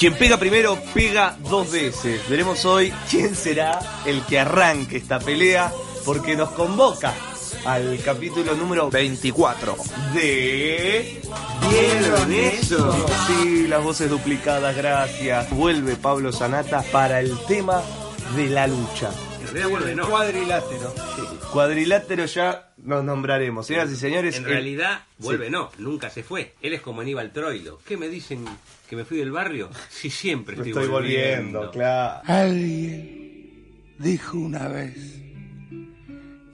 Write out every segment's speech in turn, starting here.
Quien pega primero pega dos veces. Veremos hoy quién será el que arranque esta pelea porque nos convoca al capítulo número 24 de ¿Vieron eso? Sí, las voces duplicadas, gracias. Vuelve Pablo Sanata para el tema de la lucha. No. Cuadrilátero. Cuadrilátero ya nos nombraremos. Señoras y señores, En el- realidad vuelve, Sí. no. Nunca se fue. Él es como Aníbal Troilo. ¿Qué me dicen que me fui del barrio? Sí, siempre estoy, estoy volviendo, claro. Alguien dijo una vez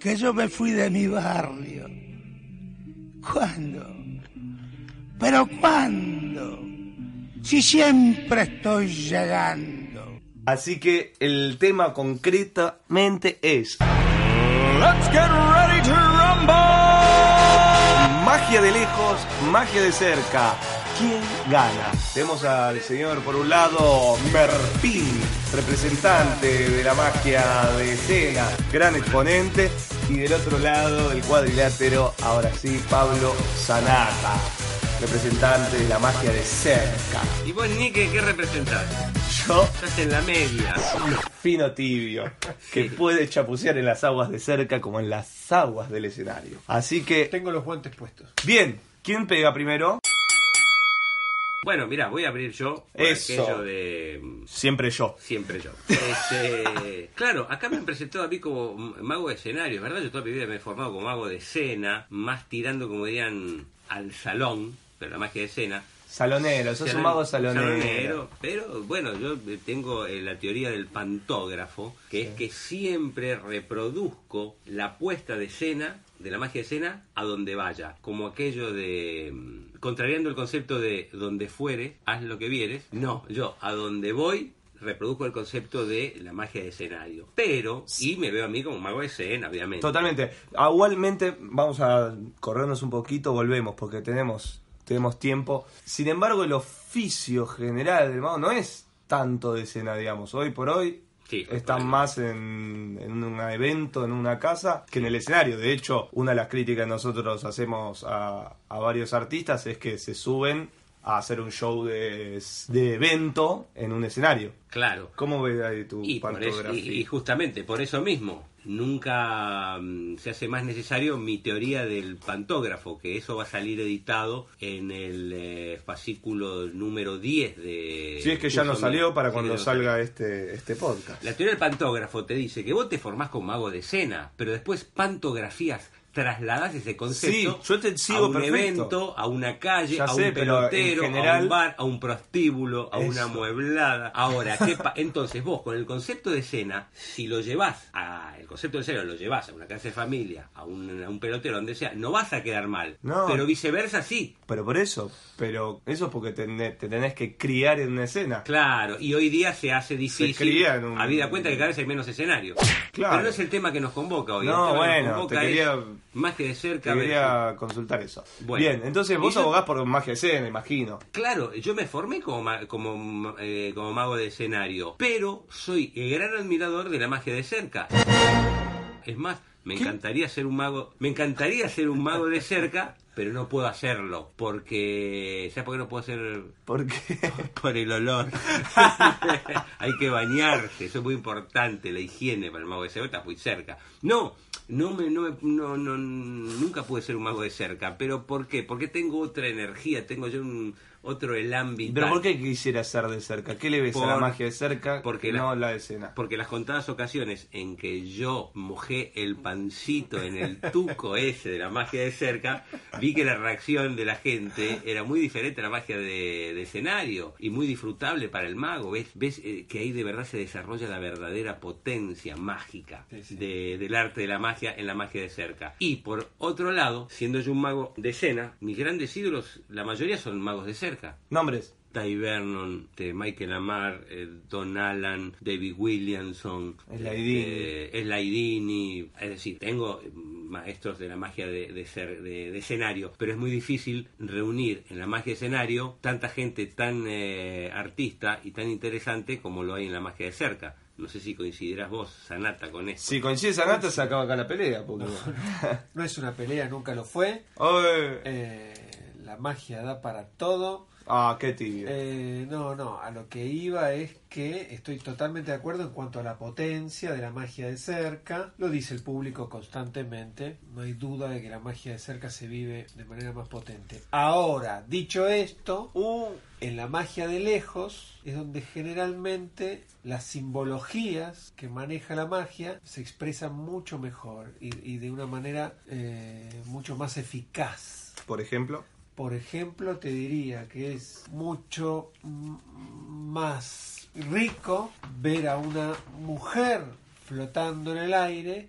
que yo me fui de mi barrio. ¿Cuándo? ¿Pero cuándo? Si siempre estoy llegando. Así que el tema concretamente es Let's get ready to rumble. magia de lejos, magia de cerca. ¿Quién gana? Tenemos al señor, por un lado, Merpín, representante de la magia de escena, gran exponente. Y del otro lado, el cuadrilátero, ahora sí, Pablo Sanata, representante de la magia de cerca. ¿Y vos, Nique, qué representás? Yo, Estás en la media. fino tibio, que Sí. puede chapucear en las aguas de cerca como en las aguas del escenario. Así que, Tengo los guantes puestos. bien, ¿quién pega primero? Bueno, mira, voy a abrir yo Eso. aquello de Siempre yo. siempre yo. Este, claro, acá me han presentado a mí como mago de escenario, ¿verdad? Yo toda mi vida me he formado como mago de escena, más tirando, como dirían, al salón, pero la magia de escena. Salonero, sos un mago salonero. Pero bueno, yo tengo eh, la teoría del pantógrafo, que es que siempre reproduzco la puesta de escena, de la magia de escena, a donde vaya. Como aquello de, mm, contrariando el concepto de donde fuere, haz lo que vieres. No, yo a donde voy reproduzco el concepto de la magia de escenario. Pero, y me veo a mí como mago de escena, obviamente. Totalmente. Igualmente, vamos a corrernos un poquito, volvemos, porque tenemos, tenemos tiempo. Sin embargo, el oficio general del mago no es tanto de escena, digamos. Hoy por hoy Sí, están más en, en un evento, en una casa, que en el escenario. De hecho, una de las críticas que nosotros hacemos a, a varios artistas es que se suben a hacer un show de, de evento en un escenario. Claro. ¿Cómo ves ahí tu eso- y- y justamente por eso mismo, nunca mm, se hace más necesario mi teoría del pantógrafo, que eso va a salir editado en el eh, fascículo número 10 de... Si es que ya no salió para cuando salga este, este podcast. La teoría del pantógrafo te dice que vos te formás como mago de escena, pero después pantografías trasladas ese concepto Sí, yo te sigo a un perfecto. evento, a una calle, Ya a un pelotero, a un bar, a un prostíbulo, a una mueblada. Ahora, ¿qué pa- entonces vos con el concepto de escena, si lo llevas a el concepto de escena lo llevas a una casa de familia, a un, a un pelotero, donde sea, no vas a quedar mal. No. Pero viceversa sí. Pero por eso, pero eso es porque te, te tenés que criar en una escena. Claro, y hoy día se hace difícil. cría en un- Habida cuenta que cada vez hay menos escenarios. Claro. Pero no es el tema que nos convoca hoy. No, bueno, te quería- es magia de cerca. Quería consultar eso. Bueno. Bien, entonces vos yo- abogás por magia de escena, imagino. Claro, yo me formé como, ma- como, eh, como mago de escenario, pero soy el gran admirador de la magia de cerca. Es más, me encantaría ser un mago, me encantaría ser un mago de cerca, pero no puedo hacerlo porque, ¿sabes por qué no puedo hacer? Porque Por el olor. Hay que bañarse, eso es muy importante, la higiene para el mago de cerca, está muy cerca. No, no me, no, me- no, no, nunca pude ser un mago de cerca, pero ¿por qué? Porque tengo otra energía, tengo yo un otro elan vital. ¿Pero por qué quisiera ser de cerca? ¿Qué le ves a la Por- magia de cerca porque que la- no la escena? Porque las contadas ocasiones en que yo mojé el pancito en el tuco ese de la magia de cerca, vi que la reacción de la gente era muy diferente a la magia de, de escenario y muy disfrutable para el mago. Ves, ves eh, que ahí de verdad se desarrolla la verdadera potencia mágica Sí, sí. de- del arte de la magia en la magia de cerca. Y por otro lado, siendo yo un mago de escena, mis grandes ídolos, la mayoría son magos de cerca. Nombres. Ty Vernon, de Michael Amar, eh, Don Allen, David Williamson, Slaidini. eh, Slaidini. Es decir, tengo eh, maestros de la magia de, de ser, de, de escenario, pero es muy difícil reunir en la magia de escenario tanta gente tan eh, artista y tan interesante como lo hay en la magia de cerca. No sé si coincidirás vos, Sanata, con esto. Si coincide Sanata, se acaba acá la pelea. Porque... No es una pelea, nunca lo fue. Oye. Eh, la magia da para todo. Ah, qué tibio. Eh, no, no, a lo que iba es que estoy totalmente de acuerdo en cuanto a la potencia de la magia de cerca. Lo dice el público constantemente. No hay duda de que la magia de cerca se vive de manera más potente. Ahora, dicho esto, Uh, en la magia de lejos es donde generalmente las simbologías que maneja la magia se expresan mucho mejor y, y de una manera eh, mucho más eficaz. por ejemplo. Por ejemplo, te diría que es mucho más rico ver a una mujer flotando en el aire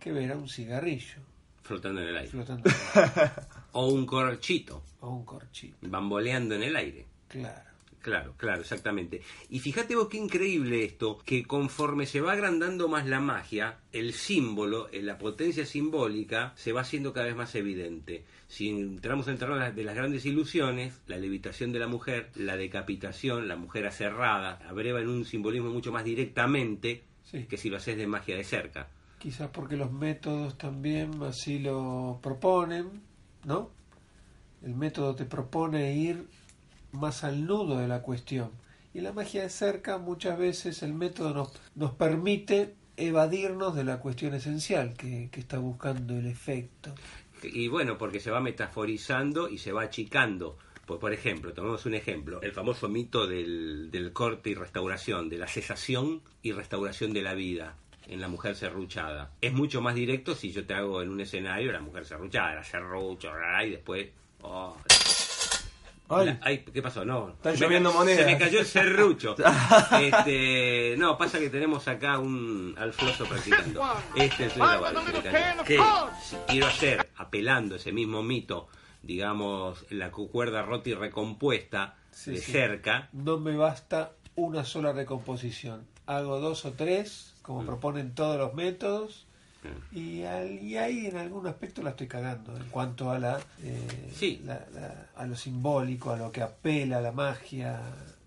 que ver a un cigarrillo Flotando en el aire. flotando en el aire, O un corchito, o un corchito. bamboleando en el aire. Claro. Claro, claro, exactamente. Y fíjate vos qué increíble esto, que conforme se va agrandando más la magia, el símbolo, eh, la potencia simbólica, se va haciendo cada vez más evidente. Si entramos en el terreno de las- de las grandes ilusiones, la levitación de la mujer, la decapitación, la mujer aserrada, abreva en un simbolismo mucho más directamente Sí. que si lo haces de magia de cerca. Quizás porque los métodos también así lo proponen, ¿no? El método te propone ir más al nudo de la cuestión. Y la magia de cerca muchas veces el método nos, nos permite evadirnos de la cuestión esencial que, que está buscando el efecto. Y bueno, porque se va metaforizando y se va achicando. Por, por ejemplo, tomemos un ejemplo, el famoso mito del, del corte y restauración, de la cesación y restauración de la vida en la mujer serruchada. Es mucho más directo si yo te hago en un escenario la mujer serruchada, la serrucho, y después... oh, Ay. la- ay, ¿qué pasó? No. Están Se me lloviendo ca- monedas. Se me cayó el serrucho. Este, no, pasa que tenemos acá un alfloso practicando. Este es el que si quiero hacer, apelando ese mismo mito, digamos, la cu- cuerda rota y recompuesta Sí, de sí. cerca, No me basta una sola recomposición. Hago dos o tres, como proponen todos los métodos, y, al- y ahí en algún aspecto la estoy cagando en cuanto a la, eh, Sí. la- la- a lo simbólico, a lo que apela a la magia.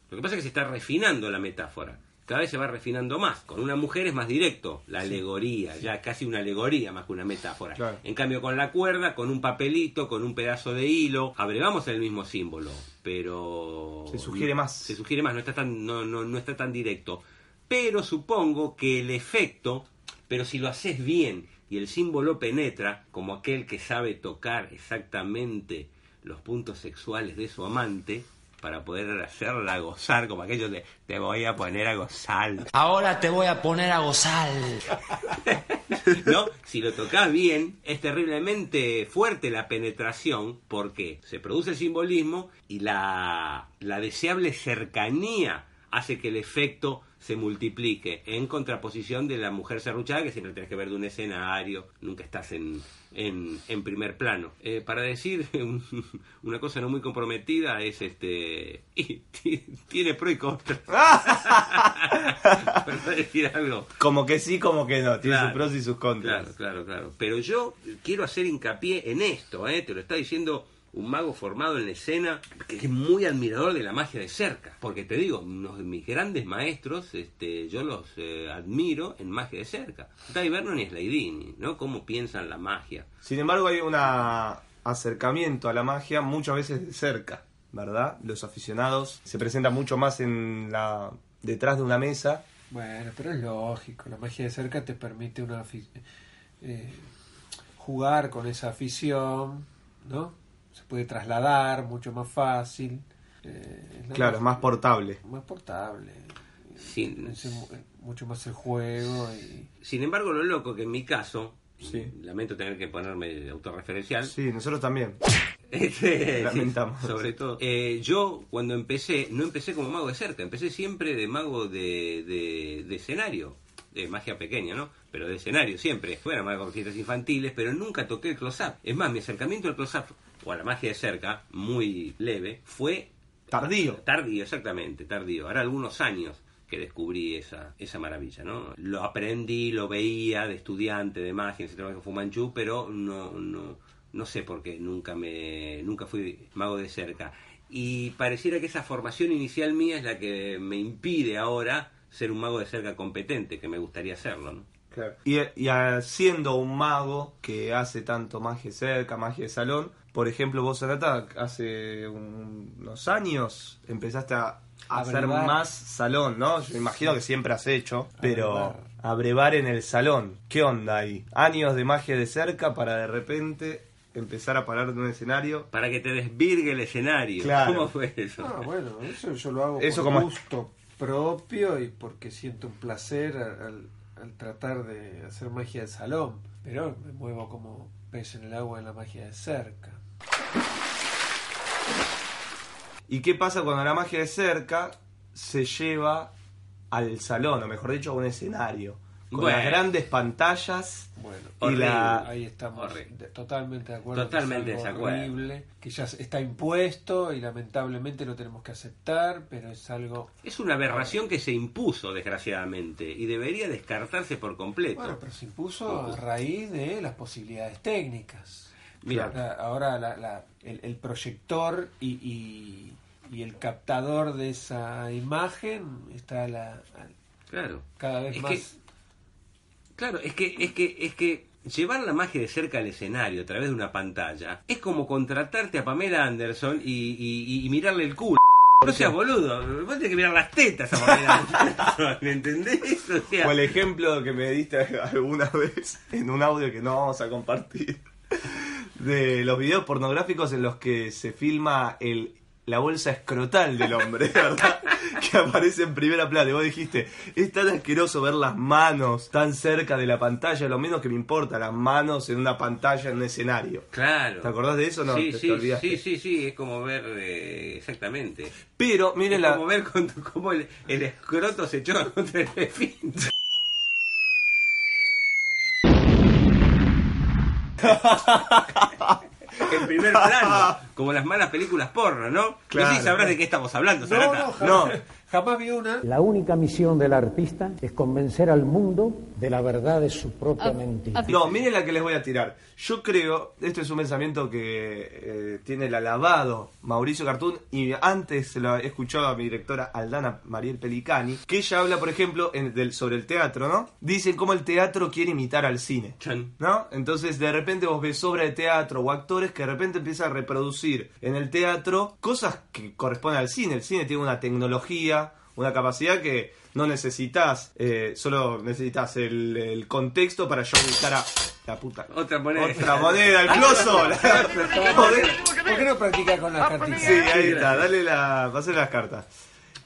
Lo que pasa es que se está refinando la metáfora. Cada vez se va refinando más. Con una mujer es más directo, la alegoría, ya casi una alegoría más que una metáfora. Claro. En cambio, con la cuerda, con un papelito, con un pedazo de hilo, abrevamos el mismo símbolo, pero... Se sugiere más. Se sugiere más, no está tan, no, no, no está tan directo. Pero supongo que el efecto, pero si lo haces bien y el símbolo penetra, como aquel que sabe tocar exactamente los puntos sexuales de su amante, para poder hacerla gozar, como aquello de te voy a poner a gozar. Ahora te voy a poner a gozar. ¿No? Si lo tocas bien, es terriblemente fuerte la penetración porque se produce el simbolismo y la, la deseable cercanía hace que el efecto se multiplique en contraposición de la mujer serruchada que siempre tenés que ver de un escenario, nunca estás en, en, en primer plano. Eh, para decir un- una cosa no muy comprometida es este... y tiene pro y contra. para decir algo Como que sí, como que no. Tiene Claro, sus pros y sus contras. Claro, claro, claro. Pero yo quiero hacer hincapié en esto, ¿eh? Te lo está diciendo un mago formado en la escena que es muy admirador de la magia de cerca. Porque te digo, uno de mis grandes maestros, este, yo los eh, admiro en magia de cerca. Dai Vernon y Slaidini, ¿no? Cómo piensan la magia. Sin embargo, hay un acercamiento a la magia muchas veces de cerca, ¿verdad? Los aficionados se presentan mucho más en la detrás de una mesa. Bueno, pero es lógico, la magia de cerca te permite una eh, jugar con esa afición, ¿no? Se puede trasladar mucho más fácil. eh, es la Claro, es más portable. más portable. Sin, Es mu- mucho más el juego y Sin embargo, lo loco que en mi caso, Sí. Lamento tener que ponerme autorreferencial. Sí, nosotros también. Este, sí, Lamentamos. sobre todo. Eh, yo cuando empecé, no empecé como mago de cerca, empecé siempre de mago de, de, de escenario. De magia pequeña, ¿no? Pero de escenario siempre. Fuera mago con fiestas infantiles, pero nunca toqué el close-up. Es más, mi acercamiento al close-up o a la magia de cerca, muy leve, fue Tardío. Tardío, exactamente, tardío. Ahora algunos años que descubrí esa, esa maravilla, ¿no? Lo aprendí, lo veía de estudiante de magia en el Centro de Fumanchu, pero no, no, no sé por qué, nunca, me, nunca fui mago de cerca. Y pareciera que esa formación inicial mía es la que me impide ahora ser un mago de cerca competente, que me gustaría serlo, ¿no? Claro. Y, y siendo un mago que hace tanto magia cerca, magia de salón, por ejemplo, vos, Anata, hace un- unos años empezaste a, hacer más salón, ¿no? Yo imagino que siempre has hecho, pero brevar. a brevar en el salón. ¿Qué onda ahí? Años de magia de cerca para de repente empezar a parar en un escenario. Para que te desvirgue el escenario. Claro. ¿Cómo fue eso? Ah, bueno, eso yo lo hago Eso por como- gusto propio y porque siento un placer al, al- al tratar de hacer magia de salón. Pero me muevo como pez en el agua en la magia de cerca. ¿Y qué pasa cuando la magia de cerca se lleva al salón, o mejor dicho, a un escenario? Con Bueno. las grandes pantallas Bueno, y Horrible. la... ahí estamos Horrible. totalmente de acuerdo. que Totalmente es algo desacuerdo. horrible, que ya está impuesto y lamentablemente lo tenemos que aceptar, pero es algo... Es una aberración que se impuso, desgraciadamente, y debería descartarse por completo. Bueno, pero se impuso a raíz de las posibilidades técnicas. Mira, La- ahora la- la- el, el proyector y, y- y el captador de esa imagen está a la, a- claro. cada vez Es más... que- Claro, es que, es que, es que llevar la magia de cerca al escenario a través de una pantalla es como contratarte a Pamela Anderson y, y- y mirarle el culo. No seas boludo, vos tenés que mirar las tetas a Pamela Anderson, ¿me entendés? O sea, O el ejemplo que me diste alguna vez en un audio que no vamos a compartir de los videos pornográficos en los que se filma el la bolsa escrotal del hombre, ¿verdad? que aparece en primera plana. Y vos dijiste, es tan asqueroso ver las manos tan cerca de la pantalla, lo menos que me importa, las manos en una pantalla en un escenario. claro. ¿Te acordás de eso no? Sí, ¿Te- sí, sí, sí, sí, es como ver, eh, exactamente. Pero, miren Es la... como ver cómo el, el escroto se echó contra el esfínter. en primer plano, como las malas películas porno, ¿no? Claro. Y sí sabrás de qué estamos hablando, No, no, jamás, No. jamás vi una. La única misión del artista es convencer al mundo de la verdad de su propia mentira. No, miren la que les voy a tirar. Yo creo, esto es un pensamiento que eh, tiene el alabado Mauricio Cartún y antes se lo he escuchado a mi directora Aldana Mariel Pelicani, que ella habla, por ejemplo, en- del- sobre el teatro, ¿no? Dicen cómo el teatro quiere imitar al cine. ¿No? Entonces de repente vos ves obra de teatro o actores que de repente empiezan a reproducir en el teatro cosas que corresponden al cine. El cine tiene una tecnología, una capacidad que no necesitas, eh, solo necesitas el, el contexto para yo buscar a la puta. Otra moneda. Otra moneda, el closo. ¿Por qué no practica con las cartitas? Sí, ahí está, dale la, pasale las cartas.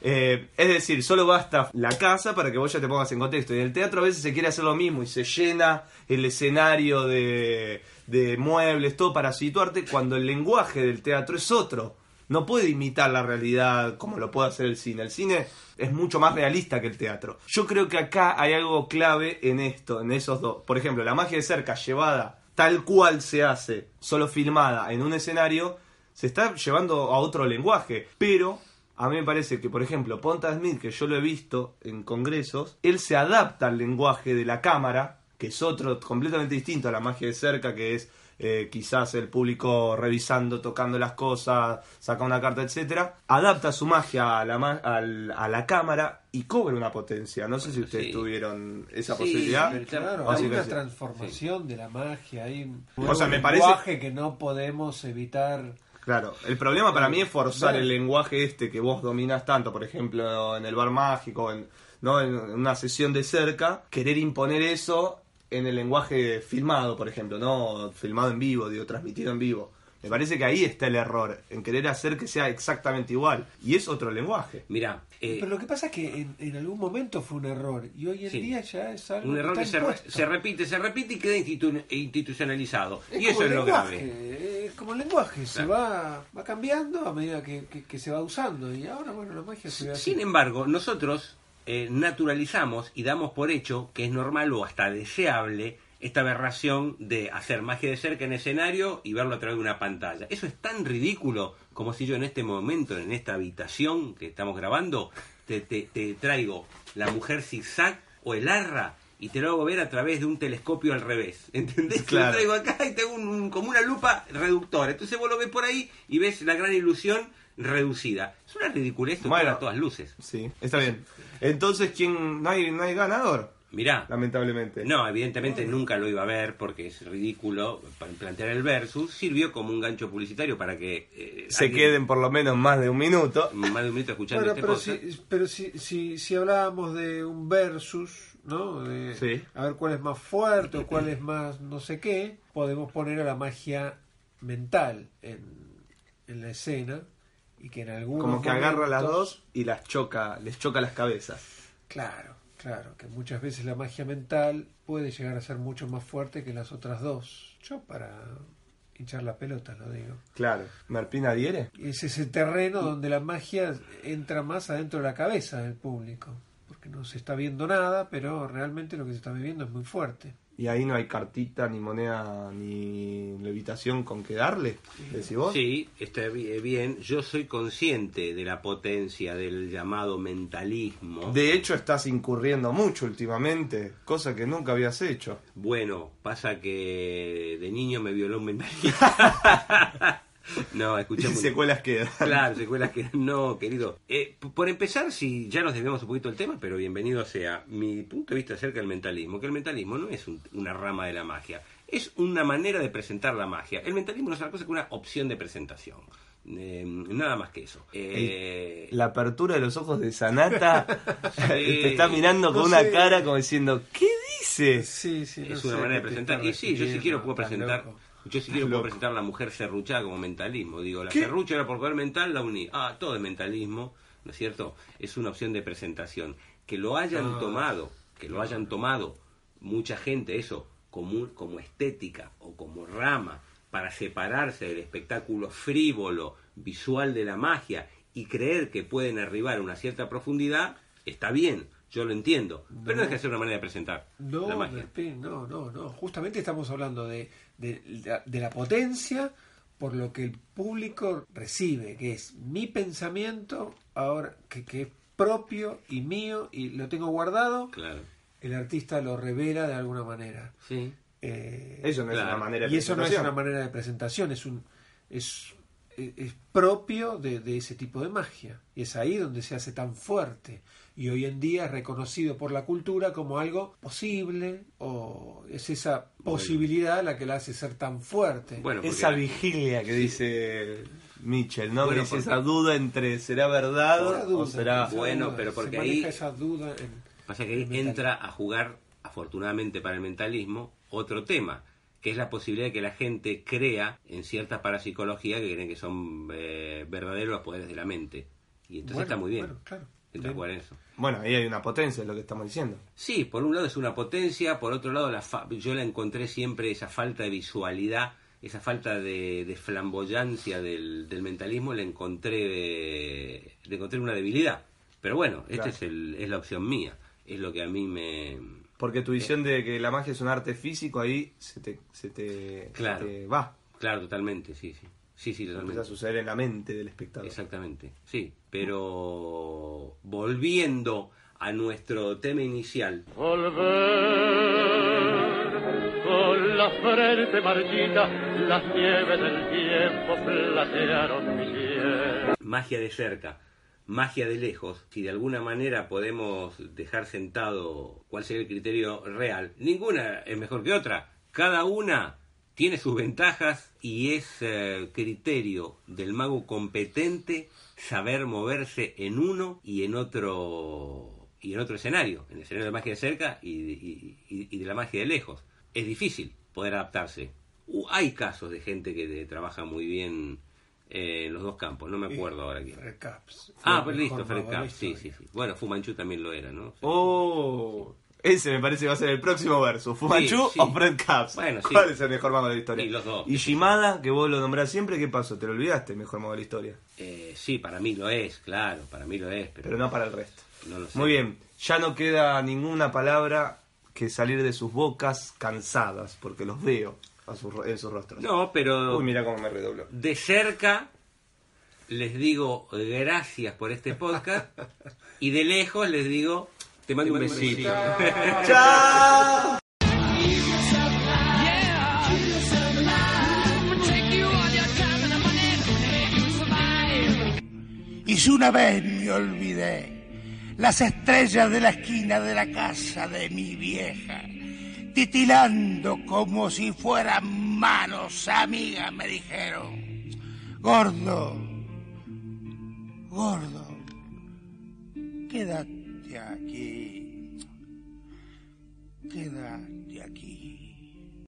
Eh, es decir, solo basta la casa para que vos ya te pongas en contexto. Y en el teatro a veces se quiere hacer lo mismo y se llena el escenario de, de muebles, todo para situarte, cuando el lenguaje del teatro es otro. No puede imitar la realidad como lo puede hacer el cine. El cine es mucho más realista que el teatro. Yo creo que acá hay algo clave en esto, en esos dos. Por ejemplo, la magia de cerca llevada tal cual se hace, solo filmada en un escenario, se está llevando a otro lenguaje. Pero a mí me parece que, por ejemplo, Ponta Smith, que yo lo he visto en congresos, él se adapta al lenguaje de la cámara, que es otro completamente distinto a la magia de cerca, que es eh, quizás el público revisando, tocando las cosas, saca una carta, etcétera, adapta su magia a la, ma- al- a la cámara y cobra una potencia. No sé si ustedes sí. tuvieron esa Sí, posibilidad. Claro, hay una transformación de la magia, hay un O sea, me parece- lenguaje que no podemos evitar. Claro, el problema para mí es forzar el lenguaje este que vos dominás tanto, por ejemplo, en el bar mágico, en, ¿no? en una sesión de cerca, querer imponer eso en el lenguaje filmado, por ejemplo, no filmado en vivo, digo, transmitido en vivo. Me parece que ahí está el error, en querer hacer que sea exactamente igual. Y es otro lenguaje. Mira, eh, Pero lo que pasa es que en, en algún momento fue un error y hoy en Sí. día ya es algo un error está que se, re- impuesto. se repite, se repite y queda institu- institucionalizado. Es y eso es lo grave. Como el lenguaje, se va, va cambiando a medida que, que- que se va usando. Y ahora, bueno, la magia se ve así. Sin embargo, nosotros eh, naturalizamos y damos por hecho que es normal o hasta deseable esta aberración de hacer magia de cerca en escenario y verlo a través de una pantalla. Eso es tan ridículo como si yo en este momento, en esta habitación que estamos grabando, te, te- te traigo la mujer zigzag o el arra y te lo hago ver a través de un telescopio al revés. ¿Entendés? Te Claro. Lo traigo acá y tengo un- un- como una lupa reductora. Entonces vos lo ves por ahí y ves la gran ilusión reducida. Es una ridiculez Bueno. a todas luces. Sí, está bien. Entonces, ¿quién? No hay, no hay ganador, Mirá, lamentablemente. no, evidentemente nunca lo iba a ver porque es ridículo para plantear el versus. Sirvió como un gancho publicitario para que eh, Se alguien- queden por lo menos más de un minuto. más de un minuto escuchando Bueno, este pero, podcast. si, pero si, si, si hablábamos de un versus, ¿no? De, Sí. A ver cuál es más fuerte o cuál es más no sé qué, podemos poner a la magia mental en, en la escena y que en algún Como que agarra las dos y las choca, les choca las cabezas. Claro, claro, que muchas veces la magia mental puede llegar a ser mucho más fuerte que las otras dos. Yo para hinchar la pelota lo digo. Claro. ¿Merpín adhiere? Es ese terreno donde la magia entra más adentro de la cabeza del público. No se está viendo nada, pero realmente lo que se está viviendo es muy fuerte. Y ahí no hay cartita, ni moneda, ni levitación con que darle, decís vos. Sí, está bi- bien. Yo soy consciente de la potencia del llamado mentalismo. De hecho, estás incurriendo mucho últimamente, cosa que nunca habías hecho. Bueno, pasa que de niño me violó un mentalista. no, un- secuelas quedan. Claro, secuelas que no, querido. Eh, por empezar, si ya nos desviamos un poquito del tema, pero bienvenido sea mi punto de vista acerca del mentalismo, que el mentalismo no es un- una rama de la magia, es una manera de presentar la magia. El mentalismo no es otra cosa que una opción de presentación. Eh, nada más que eso. Eh, La apertura de los ojos de Sanata te está Sí. mirando con No una sé. cara como diciendo, ¿qué dices? Sí, sí. es no una sé manera de presentar. Y sí, yo si quiero puedo presentar. loco. Yo si quiero puedo presentar la mujer serruchada como mentalismo. Digo, la ¿Qué? serrucha era por poder mental, la uní. Ah, todo es mentalismo, ¿no es cierto? Es una opción de presentación. Que lo hayan Ah. tomado, que lo hayan tomado mucha gente, eso, como, como estética o como rama, para separarse del espectáculo frívolo, visual de la magia y creer que pueden arribar a una cierta profundidad, está bien, yo lo entiendo. Pero no es que sea una manera de presentar No, la magia. No, no, no. Justamente estamos hablando de, de, de la potencia por lo que el público recibe, que es mi pensamiento, ahora que, que es propio y mío y lo tengo guardado, Claro. el artista lo revela de alguna manera. Sí. Eh, Eso no es una manera de y eso no es presentación. una manera de presentación, es un es, es- es propio de, de ese tipo de magia. Y es ahí donde se hace tan fuerte. Y hoy en día es reconocido por la cultura como algo posible, o es esa posibilidad la que la hace ser tan fuerte. Bueno, porque- Esa vigilia que dice Mitchell, ¿no? Bueno, porque- esa duda entre será verdad duda, o será... Bueno, duda, pero porque ahí- esa duda en- Pasa que ahí en mental. entra a jugar, afortunadamente para el mentalismo, otro tema, que es la posibilidad de que la gente crea en cierta parapsicología que creen que son eh, verdaderos los poderes de la mente. Y entonces Bueno, está muy bien. bueno, claro. Eso. Bueno, ahí hay una potencia, es lo que estamos diciendo. Sí, por un lado es una potencia, por otro lado la fa- yo la encontré siempre esa falta de visualidad, esa falta de, de flamboyancia del, del mentalismo, le encontré, le encontré una debilidad. Pero bueno, esta Claro. es, el, es la opción mía, es lo que a mí me... Porque tu visión de que la magia es un arte físico, ahí se te, se te, Claro. se te va. Claro, totalmente, sí, sí. Sí, sí, Empieza totalmente. a suceder en la mente del espectador. Exactamente, sí. Pero volviendo a nuestro tema inicial, Volver con la frente marchita, las nieves del tiempo platearon mi piel. magia de cerca, magia de lejos, si de alguna manera podemos dejar sentado cuál sería el criterio real, ninguna es mejor que otra. Cada una tiene sus ventajas y es eh, criterio del mago competente saber moverse en uno y en otro y en otro escenario, en el escenario de magia de cerca y, y- y- y de la magia de lejos. Es difícil poder adaptarse, Uh, hay casos de gente que de- trabaja muy bien eh, en los dos campos, no me acuerdo ahora quién. Fred Caps. Ah, el listo, Fred Caps, sí, sí, sí. Bueno, Fumanchu también lo era, ¿no? Oh, ese me parece que va a ser el próximo verso. ¿Fumanchu sí. o Fred Caps? Bueno, sí. ¿Cuál es el mejor mago de la historia? Y los dos. Y Shimada, que vos lo nombrás siempre, ¿qué pasó? ¿Te lo olvidaste, el mejor mago de la historia? Eh, sí, para mí lo es, claro, para mí lo es, pero, Pero no para el resto. no lo sé. Muy bien, ya no queda ninguna palabra que salir de sus bocas cansadas, porque los veo a sus en sus rostros. No, pero Uy, mira cómo me redobló. de cerca les digo gracias por este podcast y de lejos les digo te mando un besito. ¡Chao! Y si una vez me olvidé las estrellas de la esquina de la casa de mi vieja, titilando como si fueran manos amigas, me dijeron, gordo, gordo, quédate aquí, quédate aquí.